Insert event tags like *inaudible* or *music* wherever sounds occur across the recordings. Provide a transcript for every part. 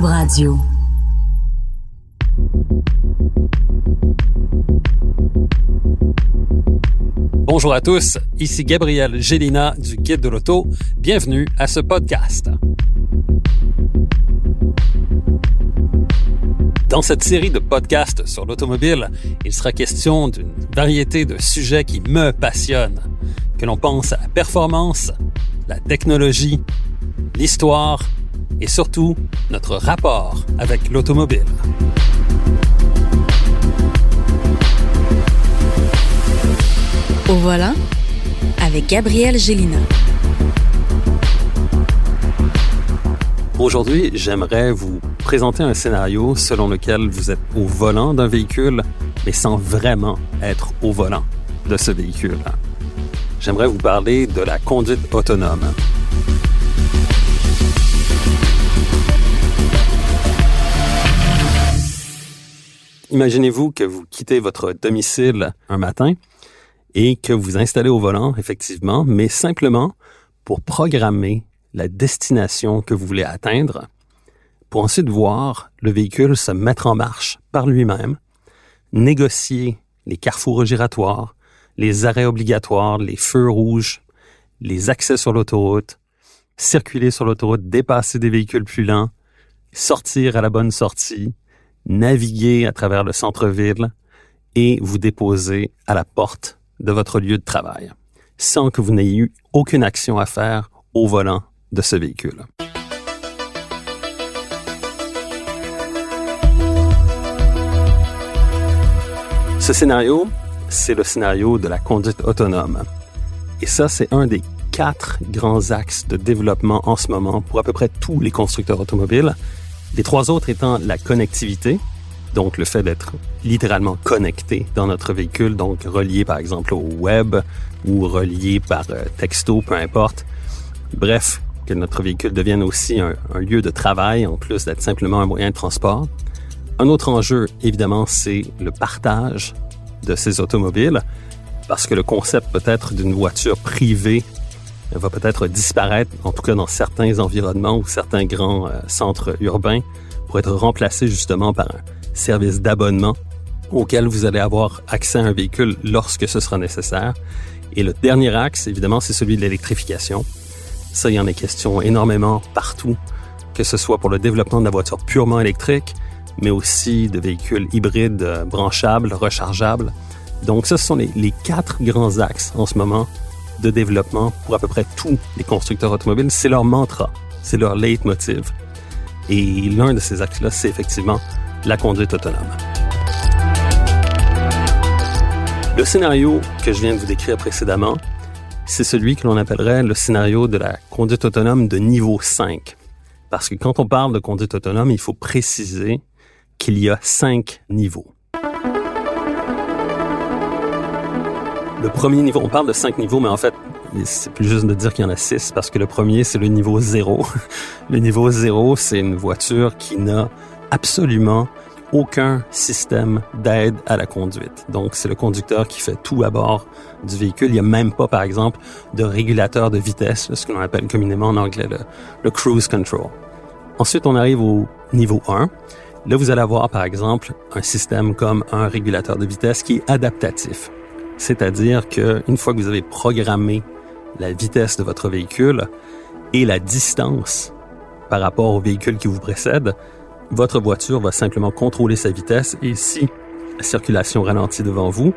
Radio. Bonjour à tous, ici Gabriel Gélina du Guide de l'Auto. Bienvenue à ce podcast. Dans cette série de podcasts sur l'automobile, il sera question d'une variété de sujets qui me passionnent, que l'on pense à la performance, la technologie, l'histoire et surtout notre rapport avec l'automobile. Au volant avec Gabriel Gélina. Aujourd'hui, j'aimerais vous présenter un scénario selon lequel vous êtes au volant d'un véhicule, mais sans vraiment être au volant de ce véhicule. J'aimerais vous parler de la conduite autonome. Imaginez-vous que vous quittez votre domicile un matin et que vous installez au volant, effectivement, mais simplement pour programmer la destination que vous voulez atteindre, pour ensuite voir le véhicule se mettre en marche par lui-même, négocier les carrefours giratoires, les arrêts obligatoires, les feux rouges, les accès sur l'autoroute, circuler sur l'autoroute, dépasser des véhicules plus lents, sortir à la bonne sortie, naviguer à travers le centre-ville et vous déposer à la porte de votre lieu de travail, sans que vous n'ayez eu aucune action à faire au volant de ce véhicule. Ce scénario, c'est le scénario de la conduite autonome. Et ça, c'est un des quatre grands axes de développement en ce moment pour à peu près tous les constructeurs automobiles les trois autres étant la connectivité, donc le fait d'être littéralement connecté dans notre véhicule, donc relié par exemple au web ou relié par euh, texto, peu importe. Bref, que notre véhicule devienne aussi un, un lieu de travail en plus d'être simplement un moyen de transport. Un autre enjeu, évidemment, c'est le partage de ces automobiles, parce que le concept peut-être d'une voiture privée va peut-être disparaître, en tout cas dans certains environnements ou certains grands euh, centres urbains, pour être remplacé justement par un service d'abonnement auquel vous allez avoir accès à un véhicule lorsque ce sera nécessaire. Et le dernier axe, évidemment, c'est celui de l'électrification. Ça, il y en a question énormément partout, que ce soit pour le développement de la voiture purement électrique, mais aussi de véhicules hybrides euh, branchables, rechargeables. Donc, ce sont les quatre grands axes en ce moment de développement pour à peu près tous les constructeurs automobiles. C'est leur mantra, c'est leur leitmotiv. Et l'un de ces axes-là, c'est effectivement la conduite autonome. Le scénario que je viens de vous décrire précédemment, c'est celui que l'on appellerait le scénario de la conduite autonome de niveau 5. Parce que quand on parle de conduite autonome, il faut préciser qu'il y a cinq niveaux. Le premier niveau, on parle de cinq niveaux, mais en fait, c'est plus juste de dire qu'il y en a six parce que le premier, c'est le niveau zéro. *laughs* le niveau zéro, c'est une voiture qui n'a absolument aucun système d'aide à la conduite. Donc, c'est le conducteur qui fait tout à bord du véhicule. Il n'y a même pas, par exemple, de régulateur de vitesse, ce que l'on appelle communément en anglais le, cruise control. Ensuite, on arrive au niveau 1. Là, vous allez avoir, par exemple, un système comme un régulateur de vitesse qui est adaptatif. C'est-à-dire qu'une fois que vous avez programmé la vitesse de votre véhicule et la distance par rapport au véhicule qui vous précède, votre voiture va simplement contrôler sa vitesse et si la circulation ralentit devant vous,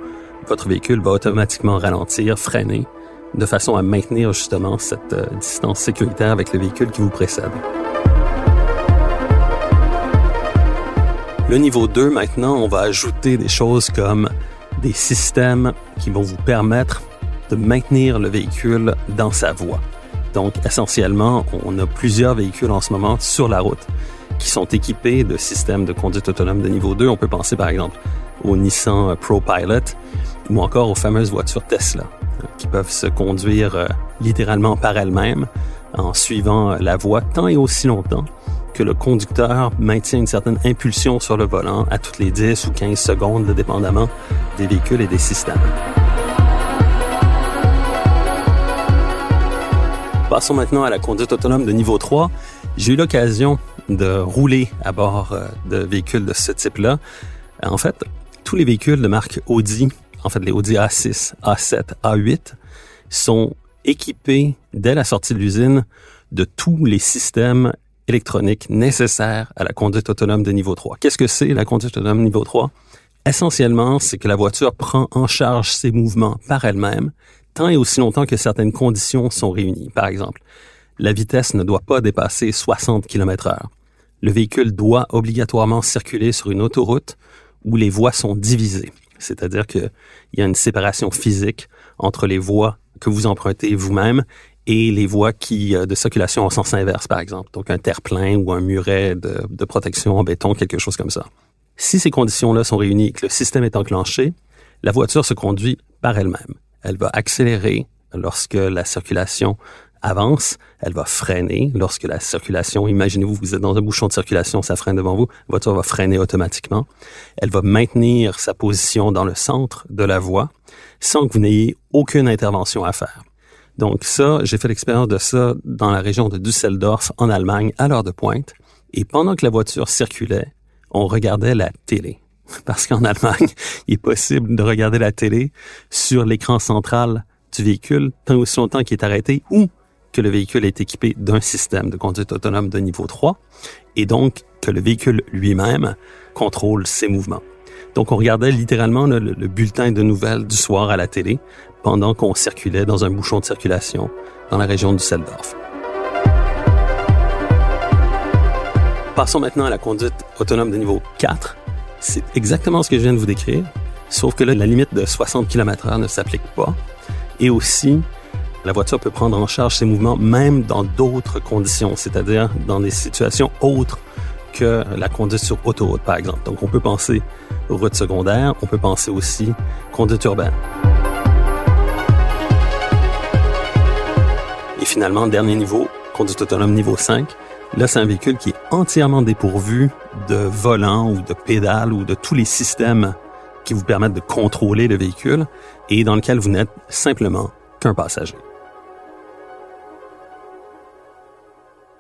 votre véhicule va automatiquement ralentir, freiner, de façon à maintenir justement cette euh, distance sécuritaire avec le véhicule qui vous précède. Le niveau 2, maintenant, on va ajouter des choses comme des systèmes qui vont vous permettre de maintenir le véhicule dans sa voie. Donc, essentiellement, on a plusieurs véhicules en ce moment sur la route qui sont équipés de systèmes de conduite autonome de niveau 2. On peut penser par exemple au Nissan Pro Pilot ou encore aux fameuses voitures Tesla qui peuvent se conduire euh, littéralement par elles-mêmes en suivant la voie tant et aussi longtemps que le conducteur maintient une certaine impulsion sur le volant à toutes les 10 ou 15 secondes, dépendamment des véhicules et des systèmes. Passons maintenant à la conduite autonome de niveau 3. J'ai eu l'occasion de rouler à bord euh, de véhicules de ce type-là. En fait, tous les véhicules de marque Audi, en fait les Audi A6, A7, A8, sont équipés dès la sortie de l'usine de tous les systèmes électroniques nécessaires à la conduite autonome de niveau 3. Qu'est-ce que c'est la conduite autonome niveau 3? Essentiellement, c'est que la voiture prend en charge ses mouvements par elle-même tant et aussi longtemps que certaines conditions sont réunies. Par exemple, la vitesse ne doit pas dépasser 60 km heure. Le véhicule doit obligatoirement circuler sur une autoroute où les voies sont divisées. C'est-à-dire qu'il y a une séparation physique entre les voies que vous empruntez vous-même et les voies qui euh, de circulation en sens inverse, par exemple. Donc un terre-plein ou un muret de, de protection en béton, quelque chose comme ça. Si ces conditions-là sont réunies et que le système est enclenché, la voiture se conduit par elle-même. Elle va accélérer lorsque la circulation avance, elle va freiner lorsque la circulation, imaginez-vous, vous êtes dans un bouchon de circulation, ça freine devant vous, la voiture va freiner automatiquement. Elle va maintenir sa position dans le centre de la voie sans que vous n'ayez aucune intervention à faire. Donc ça, j'ai fait l'expérience de ça dans la région de Düsseldorf, en Allemagne, à l'heure de pointe. Et pendant que la voiture circulait, on regardait la télé. *laughs* parce qu'en Allemagne, *laughs* il est possible de regarder la télé sur l'écran central du véhicule tant aussi longtemps qu'il est arrêté ou que le véhicule est équipé d'un système de conduite autonome de niveau 3 et donc que le véhicule lui-même contrôle ses mouvements. Donc on regardait littéralement le, le, bulletin de nouvelles du soir à la télé pendant qu'on circulait dans un bouchon de circulation dans la région du Seldorf. Passons maintenant à la conduite autonome de niveau 4 c'est exactement ce que je viens de vous décrire, sauf que là, la limite de 60 km h ne s'applique pas. Et aussi, la voiture peut prendre en charge ses mouvements même dans d'autres conditions, c'est-à-dire dans des situations autres que la conduite sur autoroute, par exemple. Donc, on peut penser route secondaire, on peut penser aussi conduite urbaine. Et finalement, dernier niveau, conduite autonome niveau 5, Là, c'est un véhicule qui est entièrement dépourvu de volant ou de pédales ou de tous les systèmes qui vous permettent de contrôler le véhicule et dans lequel vous n'êtes simplement qu'un passager.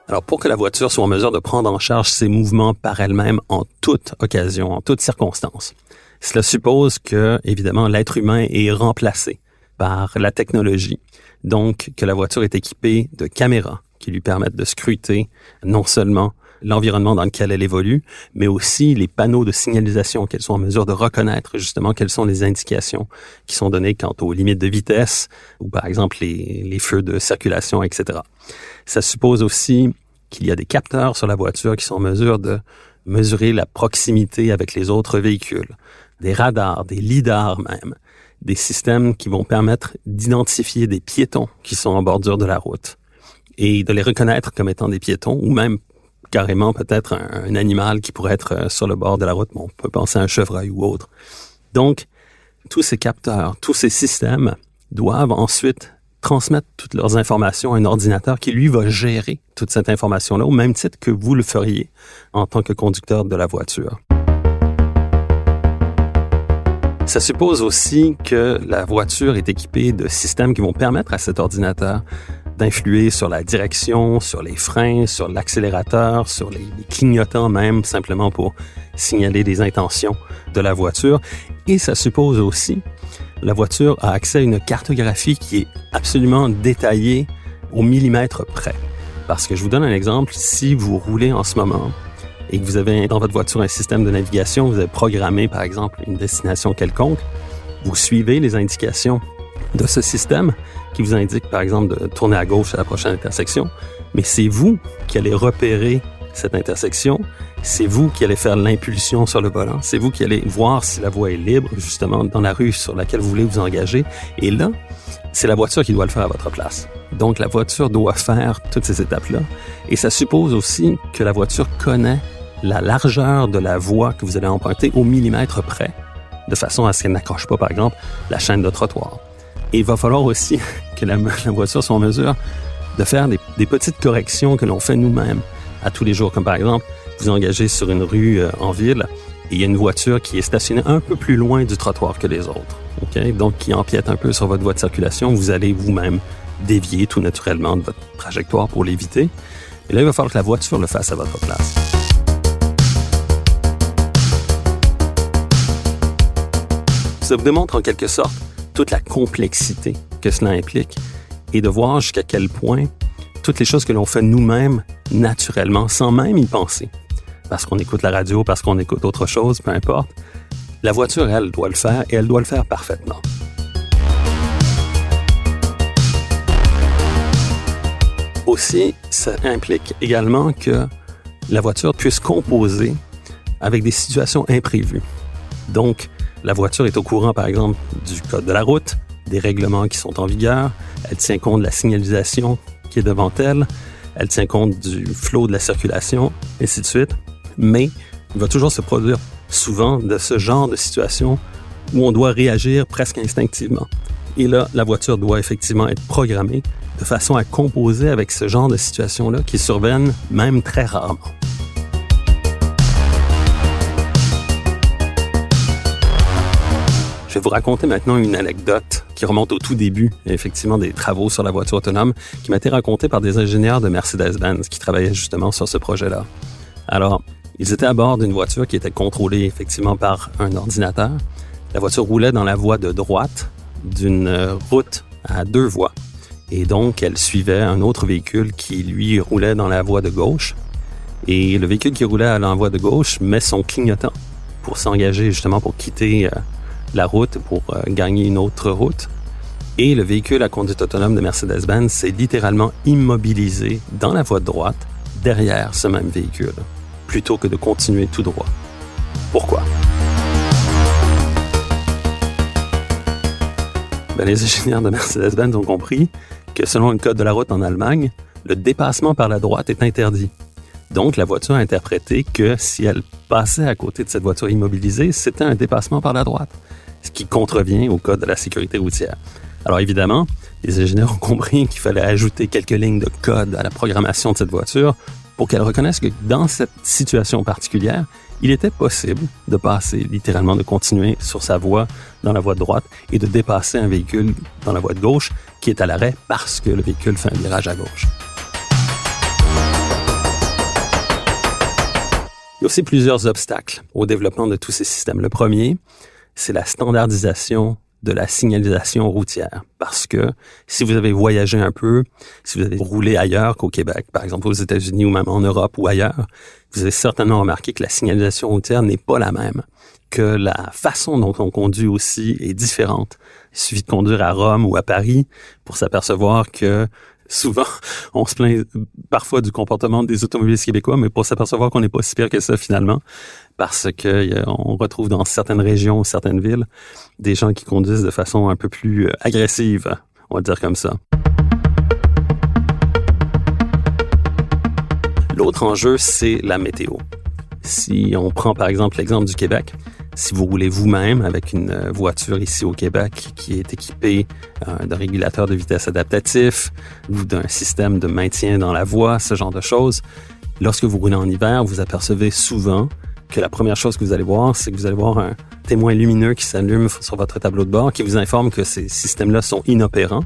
Alors, pour que la voiture soit en mesure de prendre en charge ses mouvements par elle-même en toute occasion, en toute circonstance, cela suppose que, évidemment, l'être humain est remplacé par la technologie. Donc, que la voiture est équipée de caméras, qui lui permettent de scruter non seulement l'environnement dans lequel elle évolue, mais aussi les panneaux de signalisation qu'elles sont en mesure de reconnaître justement quelles sont les indications qui sont données quant aux limites de vitesse ou par exemple les, les feux de circulation, etc. Ça suppose aussi qu'il y a des capteurs sur la voiture qui sont en mesure de mesurer la proximité avec les autres véhicules, des radars, des lidars même, des systèmes qui vont permettre d'identifier des piétons qui sont en bordure de la route et de les reconnaître comme étant des piétons ou même carrément peut-être un, animal qui pourrait être euh, sur le bord de la route. on peut penser à un chevreuil ou autre. Donc, tous ces capteurs, tous ces systèmes doivent ensuite transmettre toutes leurs informations à un ordinateur qui, lui, va gérer toute cette information-là au même titre que vous le feriez en tant que conducteur de la voiture. Ça suppose aussi que la voiture est équipée de systèmes qui vont permettre à cet ordinateur d'influer sur la direction, sur les freins, sur l'accélérateur, sur les, clignotants même, simplement pour signaler des intentions de la voiture. Et ça suppose aussi, la voiture a accès à une cartographie qui est absolument détaillée au millimètre près. Parce que je vous donne un exemple, si vous roulez en ce moment et que vous avez dans votre voiture un système de navigation, vous avez programmé par exemple une destination quelconque, vous suivez les indications de ce système qui vous indique, par exemple, de tourner à gauche à la prochaine intersection, mais c'est vous qui allez repérer cette intersection, c'est vous qui allez faire l'impulsion sur le volant. C'est vous qui allez voir si la voie est libre, justement, dans la rue sur laquelle vous voulez vous engager. Et là, c'est la voiture qui doit le faire à votre place. Donc, la voiture doit faire toutes ces étapes-là. Et ça suppose aussi que la voiture connaît la largeur de la voie que vous allez emprunter au millimètre près, de façon à ce qu'elle n'accroche pas, par exemple, la chaîne de trottoir. Et il va falloir aussi *laughs* que la, voiture soit en mesure de faire des, petites corrections que l'on fait nous-mêmes à tous les jours, comme par exemple, vous engagez sur une rue euh, en ville et il y a une voiture qui est stationnée un peu plus loin du trottoir que les autres, donc qui empiète un peu sur votre voie de circulation, vous allez vous-même dévier tout naturellement de votre trajectoire pour l'éviter. Et là, il va falloir que la voiture le fasse à votre place. Ça vous démontre en quelque sorte toute la complexité que cela implique et de voir jusqu'à quel point toutes les choses que l'on fait nous-mêmes naturellement, sans même y penser, parce qu'on écoute la radio, parce qu'on écoute autre chose, peu importe, la voiture, elle, doit le faire et elle doit le faire parfaitement. Aussi, ça implique également que la voiture puisse composer avec des situations imprévues. Donc, la voiture est au courant, par exemple, du code de la route, des règlements qui sont en vigueur, elle tient compte de la signalisation qui est devant elle, elle tient compte du flot de la circulation, et ainsi de suite. Mais il va toujours se produire souvent de ce genre de situation où on doit réagir presque instinctivement. Et là, la voiture doit effectivement être programmée de façon à composer avec ce genre de situation-là qui surviennent même très rarement. Je vais vous raconter maintenant une anecdote qui remonte au tout début, effectivement, des travaux sur la voiture autonome, qui m'a été racontée par des ingénieurs de Mercedes-Benz qui travaillaient justement sur ce projet-là. Alors, ils étaient à bord d'une voiture qui était contrôlée effectivement par un ordinateur. La voiture roulait dans la voie de droite d'une route à deux voies. Et donc, elle suivait un autre véhicule qui, lui, roulait dans la voie de gauche. Et le véhicule qui roulait à la voie de gauche met son clignotant pour s'engager justement pour quitter euh, la route pour euh, gagner une autre route. Et le véhicule à conduite autonome de Mercedes-Benz s'est littéralement immobilisé dans la voie de droite derrière ce même véhicule, plutôt que de continuer tout droit. Pourquoi? Ben, les ingénieurs de Mercedes-Benz ont compris que selon le code de la route en Allemagne, le dépassement par la droite est interdit. Donc, la voiture a interprété que si elle passait à côté de cette voiture immobilisée, c'était un dépassement par la droite ce qui contrevient au code de la sécurité routière. Alors évidemment, les ingénieurs ont compris qu'il fallait ajouter quelques lignes de code à la programmation de cette voiture pour qu'elle reconnaisse que dans cette situation particulière, il était possible de passer, littéralement de continuer sur sa voie dans la voie de droite et de dépasser un véhicule dans la voie de gauche qui est à l'arrêt parce que le véhicule fait un virage à gauche. Il y a aussi plusieurs obstacles au développement de tous ces systèmes. Le premier, c'est la standardisation de la signalisation routière. Parce que si vous avez voyagé un peu, si vous avez roulé ailleurs qu'au Québec, par exemple aux États-Unis ou même en Europe ou ailleurs, vous avez certainement remarqué que la signalisation routière n'est pas la même, que la façon dont on conduit aussi est différente. Il suffit de conduire à Rome ou à Paris pour s'apercevoir que souvent, on se plaint parfois du comportement des automobilistes québécois, mais pour s'apercevoir qu'on n'est pas si pire que ça finalement, parce que on retrouve dans certaines régions, certaines villes, des gens qui conduisent de façon un peu plus euh, agressive, on va dire comme ça. L'autre enjeu, c'est la météo. Si on prend par exemple l'exemple du Québec, si vous roulez vous-même avec une euh, voiture ici au Québec qui est équipée euh, d'un régulateur de vitesse adaptatif ou d'un système de maintien dans la voie, ce genre de choses, lorsque vous roulez en hiver, vous apercevez souvent que la première chose que vous allez voir, c'est que vous allez voir un témoin lumineux qui s'allume sur votre tableau de bord qui vous informe que ces systèmes-là sont inopérants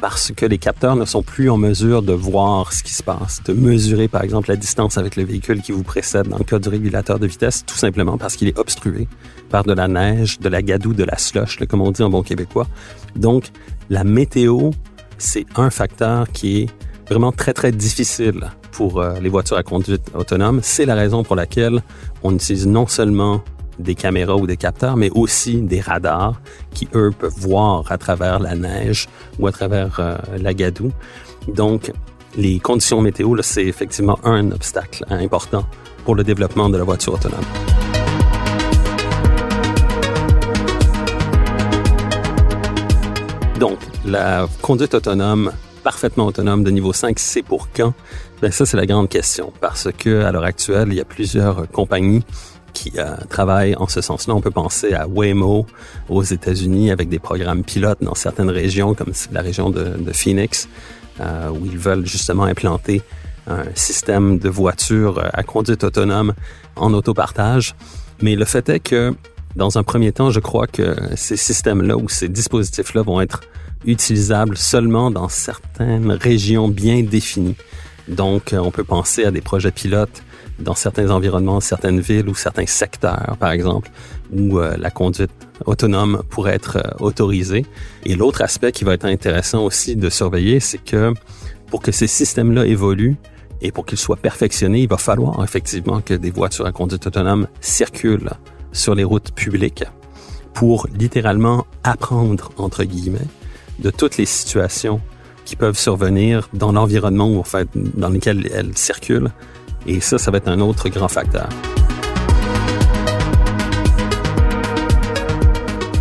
parce que les capteurs ne sont plus en mesure de voir ce qui se passe, de mesurer par exemple la distance avec le véhicule qui vous précède dans le cas du régulateur de vitesse, tout simplement parce qu'il est obstrué par de la neige, de la gadoue, de la slush, comme on dit en bon québécois. Donc, la météo, c'est un facteur qui est vraiment très, très difficile pour euh, les voitures à conduite autonome. C'est la raison pour laquelle on utilise non seulement des caméras ou des capteurs, mais aussi des radars qui, eux, peuvent voir à travers la neige ou à travers euh, la gadoue. Donc, les conditions météo, c'est effectivement un obstacle important pour le développement de la voiture autonome. Donc, la conduite autonome, parfaitement autonome de niveau 5, c'est pour quand? Ben ça, c'est la grande question parce que à l'heure actuelle, il y a plusieurs compagnies qui euh, travaillent en ce sens-là. On peut penser à Waymo aux États-Unis avec des programmes pilotes dans certaines régions, comme la région de, Phoenix, euh, où ils veulent justement implanter un système de voitures à conduite autonome en autopartage. Mais le fait est que dans un premier temps, je crois que ces systèmes-là ou ces dispositifs-là vont être utilisables seulement dans certaines régions bien définies. Donc, on peut penser à des projets pilotes dans certains environnements, certaines villes ou certains secteurs, par exemple, où euh, la conduite autonome pourrait être euh, autorisée. Et l'autre aspect qui va être intéressant aussi de surveiller, c'est que pour que ces systèmes-là évoluent et pour qu'ils soient perfectionnés, il va falloir effectivement que des voitures à conduite autonome circulent sur les routes publiques pour littéralement apprendre, entre guillemets, de toutes les situations qui peuvent survenir dans l'environnement en fait, dans lequel elles circulent. Et ça, ça va être un autre grand facteur.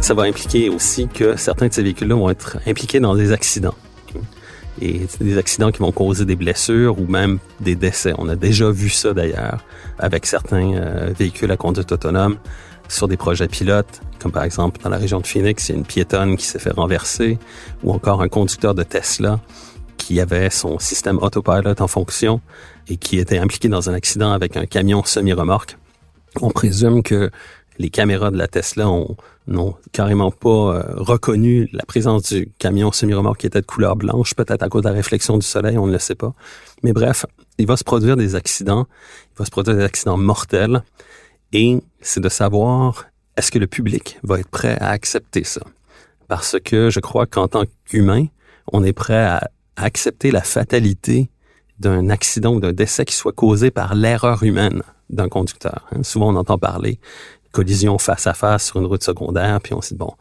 Ça va impliquer aussi que certains de ces véhicules-là vont être impliqués dans des accidents. Et des accidents qui vont causer des blessures ou même des décès. On a déjà vu ça d'ailleurs avec certains euh, véhicules à conduite autonome sur des projets pilotes, comme par exemple dans la région de Phoenix, il y a une piétonne qui s'est fait renverser, ou encore un conducteur de Tesla qui avait son système autopilot en fonction et qui était impliqué dans un accident avec un camion semi-remorque. On présume que les caméras de la Tesla n'ont carrément pas euh, reconnu la présence du camion semi-remorque qui était de couleur blanche, peut-être à cause de la réflexion du soleil, on ne le sait pas. Mais bref, il va se produire des accidents, il va se produire des accidents mortels et c'est de savoir est-ce que le public va être prêt à accepter ça. Parce que je crois qu'en tant qu'humain, on est prêt à accepter la fatalité d'un accident ou d'un décès qui soit causé par l'erreur humaine d'un conducteur. Hein. Souvent, on entend parler collision face à face sur une route secondaire, puis on se dit, bon,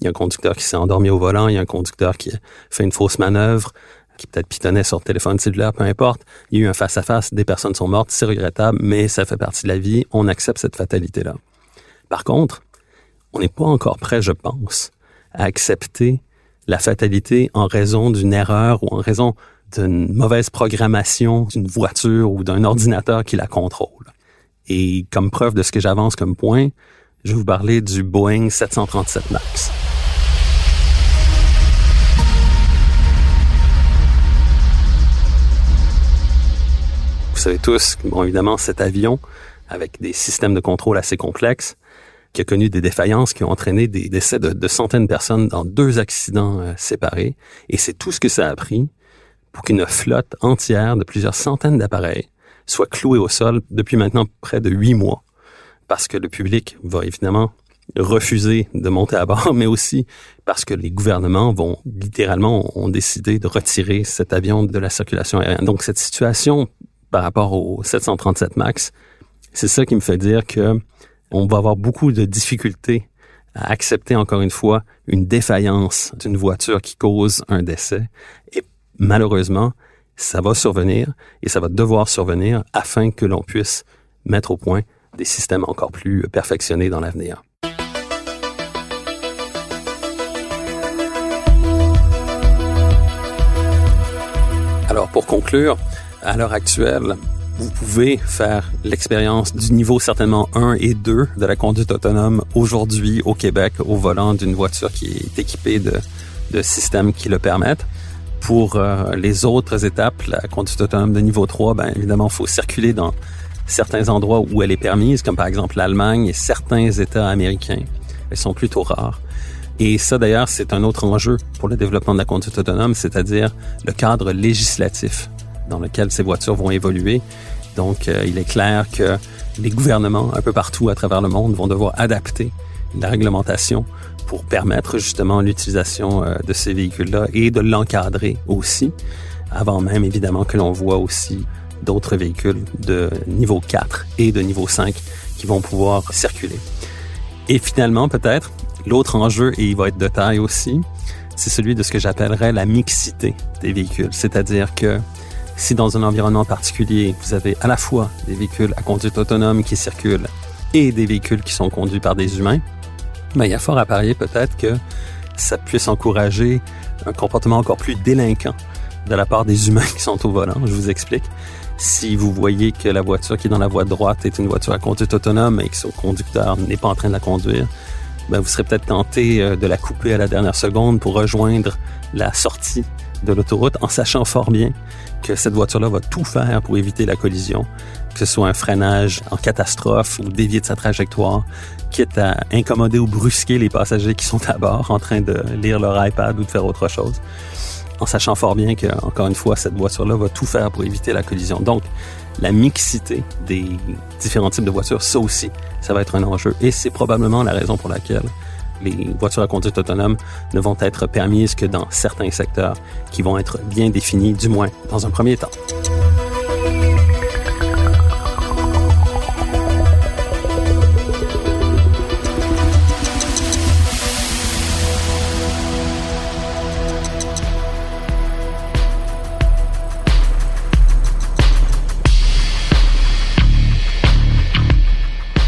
il y a un conducteur qui s'est endormi au volant, il y a un conducteur qui a fait une fausse manœuvre, qui peut-être pitonnait sur le téléphone cellulaire, peu importe. Il y a eu un face-à-face, des personnes sont mortes, c'est regrettable, mais ça fait partie de la vie, on accepte cette fatalité-là. Par contre, on n'est pas encore prêt, je pense, à accepter la fatalité en raison d'une erreur ou en raison d'une mauvaise programmation d'une voiture ou d'un ordinateur qui la contrôle. Et comme preuve de ce que j'avance comme point, je vais vous parler du Boeing 737 MAX. Vous savez tous, bon évidemment, cet avion, avec des systèmes de contrôle assez complexes, qui a connu des défaillances qui ont entraîné des décès de, centaines de personnes dans deux accidents euh, séparés. Et c'est tout ce que ça a pris pour qu'une flotte entière de plusieurs centaines d'appareils soit clouée au sol depuis maintenant près de huit mois. Parce que le public va évidemment refuser de monter à bord, *laughs* mais aussi parce que les gouvernements vont littéralement ont décidé de retirer cet avion de la circulation aérienne. Donc cette situation par rapport au 737 Max, c'est ça qui me fait dire que on va avoir beaucoup de difficultés à accepter encore une fois une défaillance d'une voiture qui cause un décès. Malheureusement, ça va survenir et ça va devoir survenir afin que l'on puisse mettre au point des systèmes encore plus perfectionnés dans l'avenir. Alors pour conclure, à l'heure actuelle, vous pouvez faire l'expérience du niveau certainement 1 et 2 de la conduite autonome aujourd'hui au Québec au volant d'une voiture qui est équipée de, de systèmes qui le permettent. Pour euh, les autres étapes, la conduite autonome de niveau 3, ben évidemment, il faut circuler dans certains endroits où elle est permise, comme par exemple l'Allemagne et certains États américains. Elles sont plutôt rares. Et ça, d'ailleurs, c'est un autre enjeu pour le développement de la conduite autonome, c'est-à-dire le cadre législatif dans lequel ces voitures vont évoluer. Donc, euh, il est clair que les gouvernements un peu partout à travers le monde vont devoir adapter la réglementation pour permettre justement l'utilisation euh, de ces véhicules-là et de l'encadrer aussi, avant même évidemment que l'on voit aussi d'autres véhicules de niveau 4 et de niveau 5 qui vont pouvoir circuler. Et finalement, peut-être, l'autre enjeu, et il va être de taille aussi, c'est celui de ce que j'appellerais la mixité des véhicules. C'est-à-dire que Si dans un environnement particulier, vous avez à la fois des véhicules à conduite autonome qui circulent et des véhicules qui sont conduits par des humains, ben, il y a fort à parier peut-être que ça puisse encourager un comportement encore plus délinquant de la part des humains *laughs* qui sont au volant. Je vous explique. Si vous voyez que la voiture qui est dans la voie droite est une voiture à conduite autonome et que son conducteur n'est pas en train de la conduire, ben vous serez peut-être tenté euh, de la couper à la dernière seconde pour rejoindre la sortie de l'autoroute en sachant fort bien que cette voiture-là va tout faire pour éviter la collision, que ce soit un freinage en catastrophe ou dévier de sa trajectoire, quitte à incommoder ou brusquer les passagers qui sont à bord en train de lire leur iPad ou de faire autre chose, en sachant fort bien que, encore une fois, cette voiture-là va tout faire pour éviter la collision. Donc, la mixité des différents types de voitures, ça aussi, ça va être un enjeu. Et c'est probablement la raison pour laquelle les voitures à conduite autonome ne vont être permises que dans certains secteurs qui vont être bien définis, du moins dans un premier temps.